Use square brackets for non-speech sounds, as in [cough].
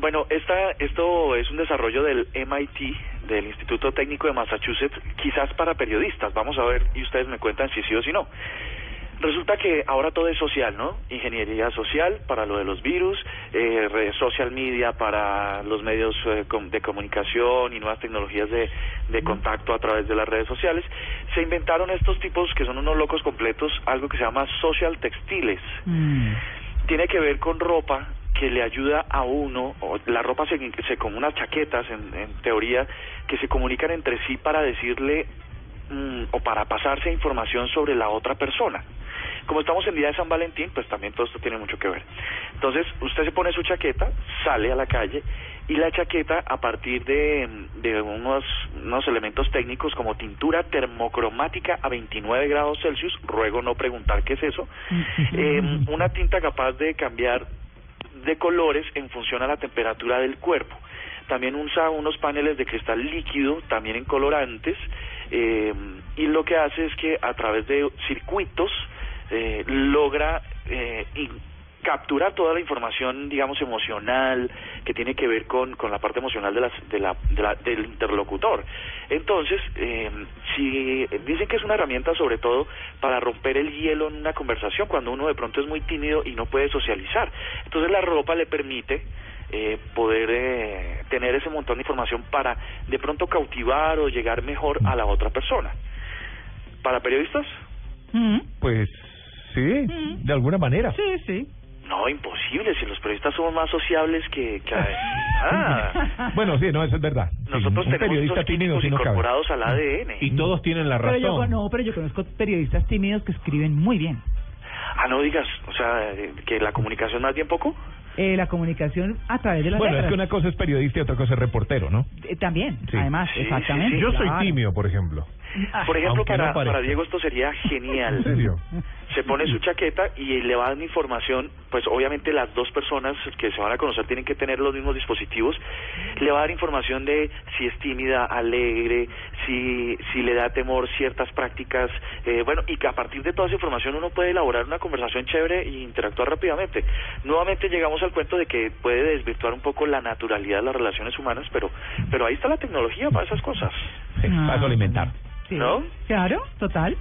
Bueno, esta, esto es un desarrollo del MIT, del Instituto Técnico de Massachusetts, quizás para periodistas. Vamos a ver y ustedes me cuentan si sí o si no. Resulta que ahora todo es social, ¿no? Ingeniería social para lo de los virus, eh, social media para los medios eh, de comunicación y nuevas tecnologías de, de contacto a través de las redes sociales. Se inventaron estos tipos que son unos locos completos, algo que se llama social textiles. Mm. Tiene que ver con ropa que le ayuda a uno, o la ropa se, se como unas chaquetas en, en teoría, que se comunican entre sí para decirle mm, o para pasarse información sobre la otra persona. Como estamos en día de San Valentín, pues también todo esto tiene mucho que ver. Entonces, usted se pone su chaqueta, sale a la calle y la chaqueta a partir de, de unos, unos elementos técnicos como tintura termocromática a 29 grados Celsius, ruego no preguntar qué es eso, [laughs] eh, una tinta capaz de cambiar de colores en función a la temperatura del cuerpo. También usa unos paneles de cristal líquido, también en colorantes, eh, y lo que hace es que a través de circuitos eh, logra eh, capturar toda la información, digamos, emocional que tiene que ver con, con la parte emocional de las, de la, de la- del interlocutor. Entonces, eh, si dicen que es una herramienta sobre todo para romper el hielo en una conversación cuando uno de pronto es muy tímido y no puede socializar. Entonces la ropa le permite eh, poder eh, tener ese montón de información para de pronto cautivar o llegar mejor a la otra persona. ¿Para periodistas? Mm. Pues sí, Mm. de alguna manera. Sí, sí. No, imposible, si los periodistas somos más sociables que... que [laughs] ah, Bueno, sí, no, eso es verdad. Nosotros tenemos sí no cabe. incorporados al ADN. Y todos tienen la Pero yo, razón. no, pero yo conozco periodistas tímidos que escriben muy bien. Ah, no digas, o sea, eh, que la comunicación más bien poco. Eh, la comunicación a través de las Bueno, es letras. que una cosa es periodista y otra cosa es reportero, ¿no? Eh, también, Sí. además, Sí, exactamente. sí, sí. Yo soy claro. tímido, por ejemplo. Por ejemplo, no para, parezca. para Diego esto sería genial. ¿En serio? Se pone su chaqueta y le va dando información, pues obviamente las dos personas que se van a conocer tienen que tener los mismos dispositivos. Le va a dar información de si es tímida, alegre, si, si le da temor ciertas prácticas, eh, bueno, y que a partir de toda esa información uno puede elaborar una conversación chévere e interactuar rápidamente. Nuevamente llegamos al cuento de que puede desvirtuar un poco la naturalidad de las relaciones humanas, pero, pero ahí está la tecnología para esas cosas. Sí, Ah, para alimentar. Sí. ¿No? Claro, total.